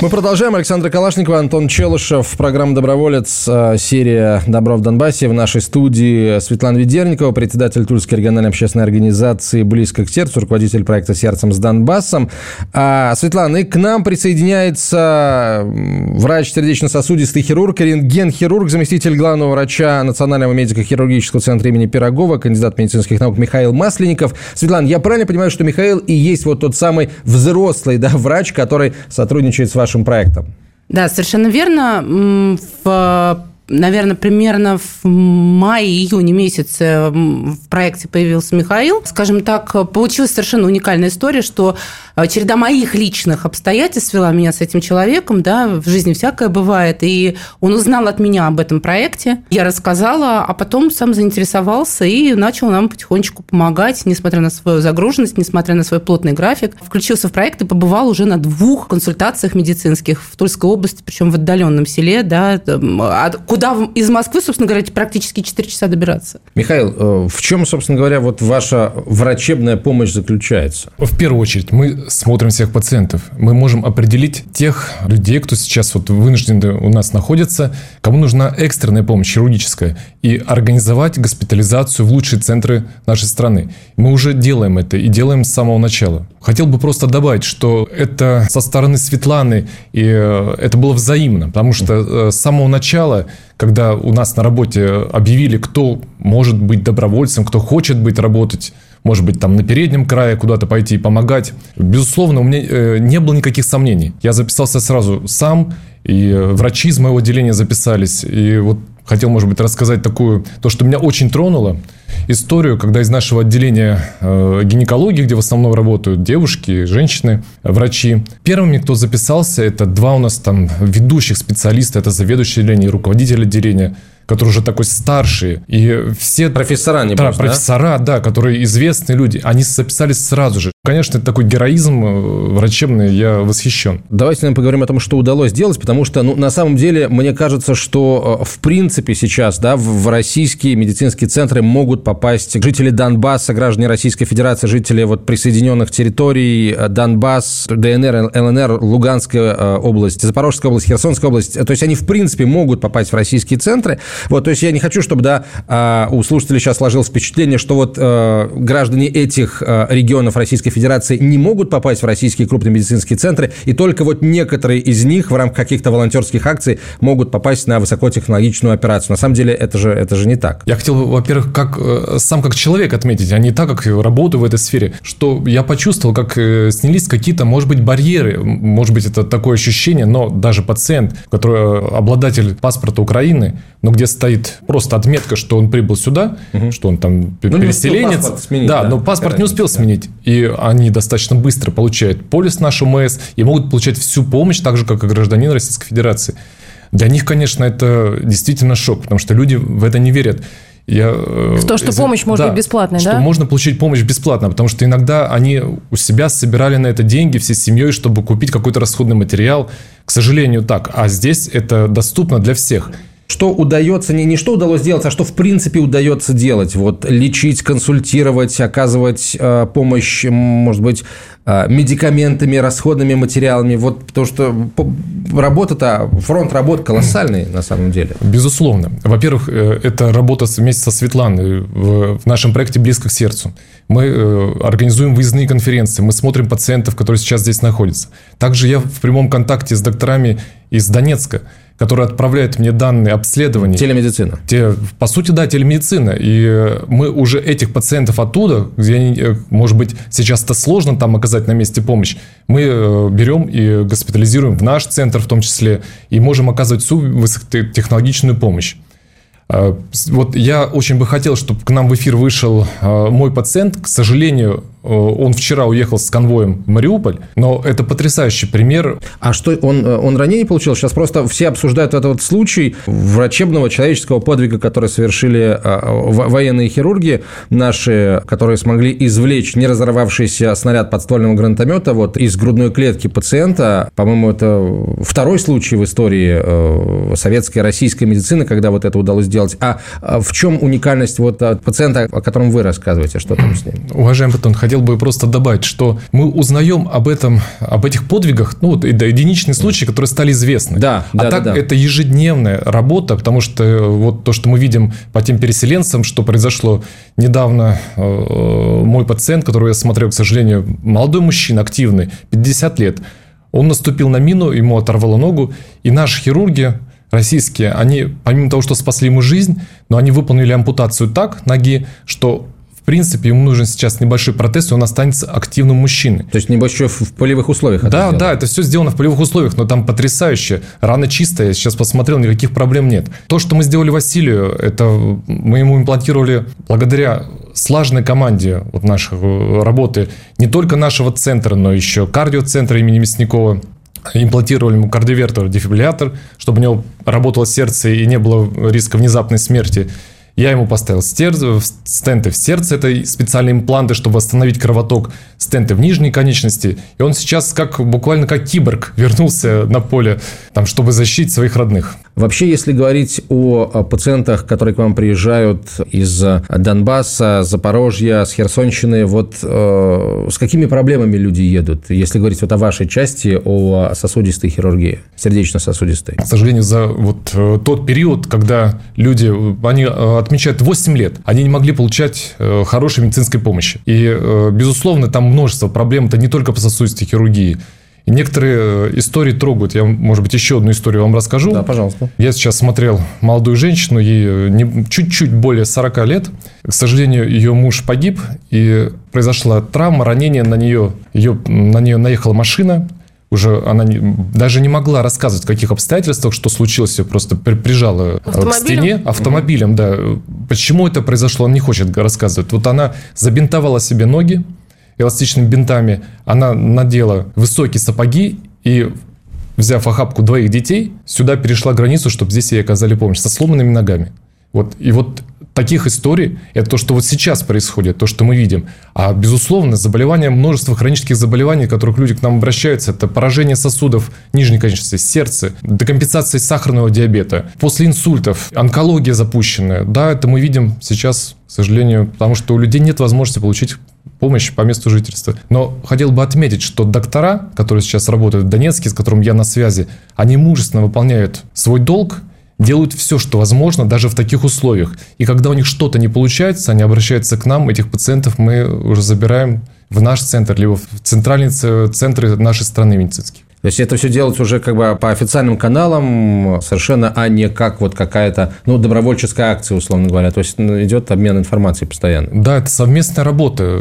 Мы продолжаем. Александр Калашников, Антон Челышев. Программа «Доброволец», э, серия «Добро в Донбассе». В нашей студии Светлана Ведерникова, председатель Тульской региональной общественной организации «Близко к сердцу», руководитель проекта «Сердцем с Донбассом». А, Светлана, и к нам присоединяется врач сердечно-сосудистый хирург, рентген-хирург, заместитель главного врача Национального медико-хирургического центра имени Пирогова, кандидат медицинских наук Михаил Масленников. Светлана, я правильно понимаю, что Михаил и есть вот тот самый взрослый да, врач, который сотрудничает с вашим вашим проектом. Да, совершенно верно. В наверное, примерно в мае-июне месяце в проекте появился Михаил. Скажем так, получилась совершенно уникальная история, что череда моих личных обстоятельств свела меня с этим человеком, да, в жизни всякое бывает, и он узнал от меня об этом проекте, я рассказала, а потом сам заинтересовался и начал нам потихонечку помогать, несмотря на свою загруженность, несмотря на свой плотный график, включился в проект и побывал уже на двух консультациях медицинских в Тульской области, причем в отдаленном селе, да, куда из Москвы, собственно говоря, практически 4 часа добираться. Михаил, э, в чем, собственно говоря, вот ваша врачебная помощь заключается? В первую очередь, мы смотрим всех пациентов. Мы можем определить тех людей, кто сейчас вот вынуждены у нас находится, кому нужна экстренная помощь хирургическая, и организовать госпитализацию в лучшие центры нашей страны. Мы уже делаем это и делаем с самого начала. Хотел бы просто добавить, что это со стороны Светланы, и э, это было взаимно, потому что э, с самого начала когда у нас на работе объявили, кто может быть добровольцем, кто хочет быть работать, может быть, там на переднем крае куда-то пойти и помогать. Безусловно, у меня э, не было никаких сомнений. Я записался сразу сам, и врачи из моего отделения записались. И вот хотел, может быть, рассказать такую, то, что меня очень тронуло, историю, когда из нашего отделения э, гинекологии, где в основном работают девушки, женщины, врачи, первыми, кто записался, это два у нас там ведущих специалиста, это заведующий отделение и руководитель отделения – которые уже такой старшие. И все... Профессора, не Да, профессора, да? да, которые известные люди. Они записались сразу же. Конечно, это такой героизм э, врачебный, я восхищен. Давайте нам поговорим о том, что удалось сделать, потому что, ну, на самом деле, мне кажется, что, э, в принципе, сейчас, да, в российские медицинские центры могут попасть жители Донбасса, граждане Российской Федерации, жители вот присоединенных территорий, э, Донбасс, ДНР, ЛНР, Луганская область, Запорожская область, Херсонская область. То есть они, в принципе, могут попасть в российские центры. Вот, то есть я не хочу, чтобы, да, у слушателей сейчас сложилось впечатление, что вот граждане этих регионов Российской Федерации не могут попасть в российские крупные медицинские центры, и только вот некоторые из них в рамках каких-то волонтерских акций могут попасть на высокотехнологичную операцию. На самом деле это же, это же не так. Я хотел, во-первых, как, э, сам как человек отметить, а не так, как работаю в этой сфере, что я почувствовал, как снялись какие-то, может быть, барьеры, может быть, это такое ощущение, но даже пациент, который обладатель паспорта Украины, но где стоит просто отметка, что он прибыл сюда, угу. что он там ну, переселенец. Сменить, да, да, но паспорт не успел сменить. И они достаточно быстро получают полис наш МС и могут получать всю помощь, так же, как и гражданин Российской Федерации. Для них, конечно, это действительно шок, потому что люди в это не верят. Я, в то, что помощь может да, быть бесплатной, что да? можно получить помощь бесплатно, потому что иногда они у себя собирали на это деньги всей семьей, чтобы купить какой-то расходный материал. К сожалению, так. А здесь это доступно для всех что удается, не, не что удалось сделать, а что в принципе удается делать. Вот лечить, консультировать, оказывать э, помощь, может быть, э, медикаментами, расходными материалами. Вот потому что работа-то, фронт работ колоссальный на самом деле. Безусловно. Во-первых, э, это работа вместе со Светланой в, нашем проекте «Близко к сердцу». Мы э, организуем выездные конференции, мы смотрим пациентов, которые сейчас здесь находятся. Также я в прямом контакте с докторами из Донецка, который отправляет мне данные обследований. Телемедицина. Те, по сути, да, телемедицина. И э, мы уже этих пациентов оттуда, где, они, может быть, сейчас это сложно там оказать на месте помощь, мы берем и госпитализируем в наш центр в том числе, и можем оказывать высокотехнологичную помощь. Вот я очень бы хотел, чтобы к нам в эфир вышел мой пациент. К сожалению, он вчера уехал с конвоем в Мариуполь, но это потрясающий пример. А что, он, он ранение получил? Сейчас просто все обсуждают этот вот случай врачебного человеческого подвига, который совершили военные хирурги наши, которые смогли извлечь не разорвавшийся снаряд подствольного гранатомета вот из грудной клетки пациента. По-моему, это второй случай в истории э, советской российской медицины, когда вот это удалось сделать. А, а в чем уникальность вот пациента, о котором вы рассказываете? Что там с ним? Уважаемый Батон, хотел бы просто добавить, что мы узнаем об этом, об этих подвигах, ну, вот, да, единичные случаи, которые стали известны. Да, а да, так да, да. это ежедневная работа, потому что э, вот то, что мы видим по тем переселенцам, что произошло недавно, э, мой пациент, которого я смотрел, к сожалению, молодой мужчина, активный, 50 лет, он наступил на мину, ему оторвало ногу, и наши хирурги, российские, они, помимо того, что спасли ему жизнь, но они выполнили ампутацию так ноги, что принципе, ему нужен сейчас небольшой протез, и он останется активным мужчиной. То есть, небольшой в полевых условиях Да, это да, это все сделано в полевых условиях, но там потрясающе. Рана чистая, я сейчас посмотрел, никаких проблем нет. То, что мы сделали Василию, это мы ему имплантировали благодаря слаженной команде вот нашей э, работы не только нашего центра, но еще кардиоцентра имени Мясникова, имплантировали ему кардиовертор, дефибриллятор, чтобы у него работало сердце и не было риска внезапной смерти. Я ему поставил стенты в сердце, это специальные импланты, чтобы восстановить кровоток, стенты в нижней конечности. И он сейчас как буквально как киборг вернулся на поле, там, чтобы защитить своих родных. Вообще, если говорить о пациентах, которые к вам приезжают из Донбасса, Запорожья, с Херсонщины, вот э, с какими проблемами люди едут? Если говорить вот о вашей части, о сосудистой хирургии, сердечно-сосудистой. К сожалению, за вот э, тот период, когда люди, они э, отмечают 8 лет, они не могли получать э, хорошей медицинской помощи. И, э, безусловно, там множество проблем, это не только по сосудистой хирургии. И некоторые э, истории трогают. Я, может быть, еще одну историю вам расскажу. Да, пожалуйста. Я сейчас смотрел молодую женщину, ей не, чуть-чуть более 40 лет. К сожалению, ее муж погиб, и произошла травма, ранение на нее. Ее, на нее наехала машина, уже она не, даже не могла рассказывать, в каких обстоятельствах, что случилось, ее просто прижала к стене автомобилем, да. Почему это произошло, он не хочет рассказывать. Вот она забинтовала себе ноги эластичными бинтами, она надела высокие сапоги и взяв охапку двоих детей, сюда перешла границу, чтобы здесь ей оказали помощь, со сломанными ногами. Вот. И вот таких историй, это то, что вот сейчас происходит, то, что мы видим. А, безусловно, заболевания, множество хронических заболеваний, которых люди к нам обращаются, это поражение сосудов нижней конечности, сердца, декомпенсация сахарного диабета, после инсультов, онкология запущенная. Да, это мы видим сейчас, к сожалению, потому что у людей нет возможности получить помощь по месту жительства. Но хотел бы отметить, что доктора, которые сейчас работают в Донецке, с которым я на связи, они мужественно выполняют свой долг делают все, что возможно, даже в таких условиях. И когда у них что-то не получается, они обращаются к нам, этих пациентов мы уже забираем в наш центр, либо в центральные центры нашей страны медицинские. То есть это все делается уже как бы по официальным каналам совершенно, а не как вот какая-то, ну, добровольческая акция, условно говоря. То есть ну, идет обмен информацией постоянно. Да, это совместная работа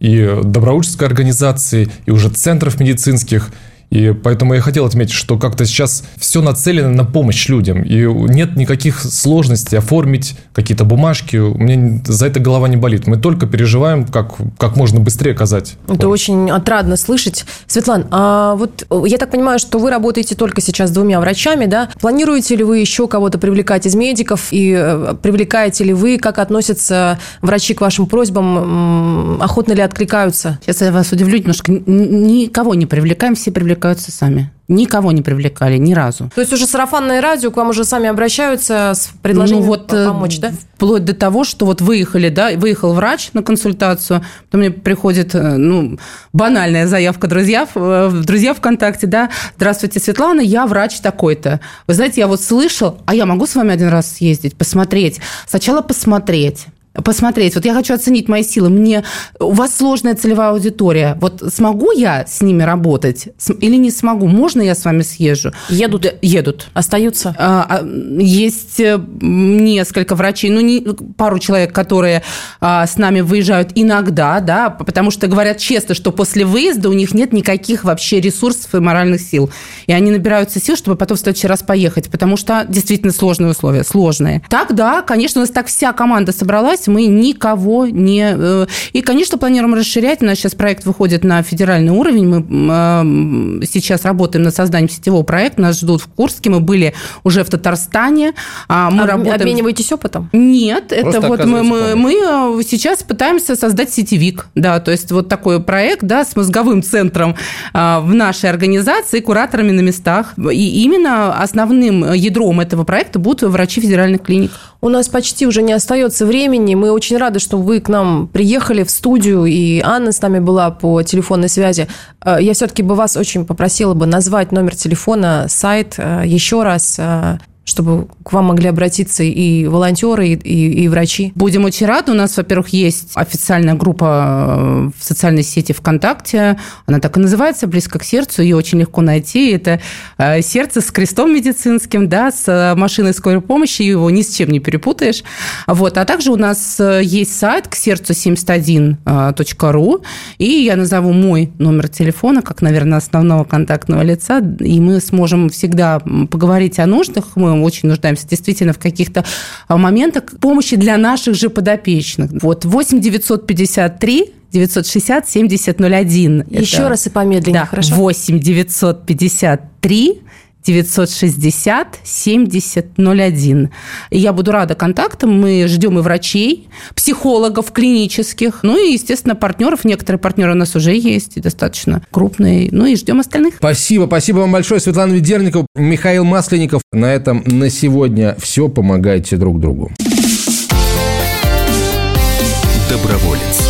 и добровольческой организации, и уже центров медицинских – и поэтому я хотел отметить, что как-то сейчас все нацелено на помощь людям. И нет никаких сложностей оформить какие-то бумажки. У меня за это голова не болит. Мы только переживаем, как, как можно быстрее оказать. Это помощь. очень отрадно слышать. Светлана, а вот я так понимаю, что вы работаете только сейчас с двумя врачами, да? Планируете ли вы еще кого-то привлекать из медиков? И э, привлекаете ли вы? Как относятся врачи к вашим просьбам? Охотно ли откликаются? Сейчас я вас удивлю немножко. Никого не привлекаем, все привлекаем привлекаются сами. Никого не привлекали, ни разу. То есть уже сарафанное радио к вам уже сами обращаются с предложением ну, вот, э, помочь, да? Вплоть до того, что вот выехали, да, выехал врач на консультацию, потом мне приходит, э, ну, банальная заявка друзья, э, друзья ВКонтакте, да, здравствуйте, Светлана, я врач такой-то. Вы знаете, я вот слышал, а я могу с вами один раз съездить, посмотреть? Сначала посмотреть посмотреть. Вот я хочу оценить мои силы. Мне у вас сложная целевая аудитория. Вот смогу я с ними работать или не смогу? Можно я с вами съезжу? Едут, едут, остаются. А, а, есть э, несколько врачей, ну не пару человек, которые а, с нами выезжают иногда, да, потому что говорят честно, что после выезда у них нет никаких вообще ресурсов и моральных сил, и они набираются сил, чтобы потом в следующий раз поехать, потому что действительно сложные условия, сложные. Так, да, конечно, у нас так вся команда собралась мы никого не... Э, и, конечно, планируем расширять. У нас сейчас проект выходит на федеральный уровень. Мы сейчас работаем над созданием сетевого проекта. Нас ждут в Курске. Мы были уже в Татарстане. А мы Об, работаем... Обмениваетесь опытом? Нет. Просто это вот мы, мы, мы сейчас пытаемся создать сетевик. Да, то есть вот такой проект да, с мозговым центром в нашей организации, кураторами на местах. И именно основным ядром этого проекта будут врачи федеральных клиник. У нас почти уже не остается времени. Мы очень рады, что вы к нам приехали в студию, и Анна с нами была по телефонной связи. Э, я все-таки бы вас очень попросила бы назвать номер телефона, сайт э, еще раз, э, чтобы к вам могли обратиться и волонтеры, и, и, и врачи? Будем очень рады. У нас, во-первых, есть официальная группа э, в социальной сети ВКонтакте. Она так и называется, близко к сердцу. Ее очень легко найти. Это э, сердце с крестом медицинским, да, с э, машиной скорой помощи. Его ни с чем не перепутаешь. Вот. А также у нас есть сайт к сердцу 71.ру. И я назову мой номер телефона, как, наверное, основного контактного лица. И мы сможем всегда поговорить о нуждах. Мы очень нуждаемся действительно в каких-то а, моментах помощи для наших же подопечных. Вот 8 953 960 7001. Еще Это, раз и помедленнее, да, хорошо. 8 953 960 70 01. И я буду рада контактам. Мы ждем и врачей, психологов клинических, ну и, естественно, партнеров. Некоторые партнеры у нас уже есть, и достаточно крупные. Ну и ждем остальных. Спасибо. Спасибо вам большое, Светлана Ведерникова, Михаил Масленников. На этом на сегодня все. Помогайте друг другу. Доброволец.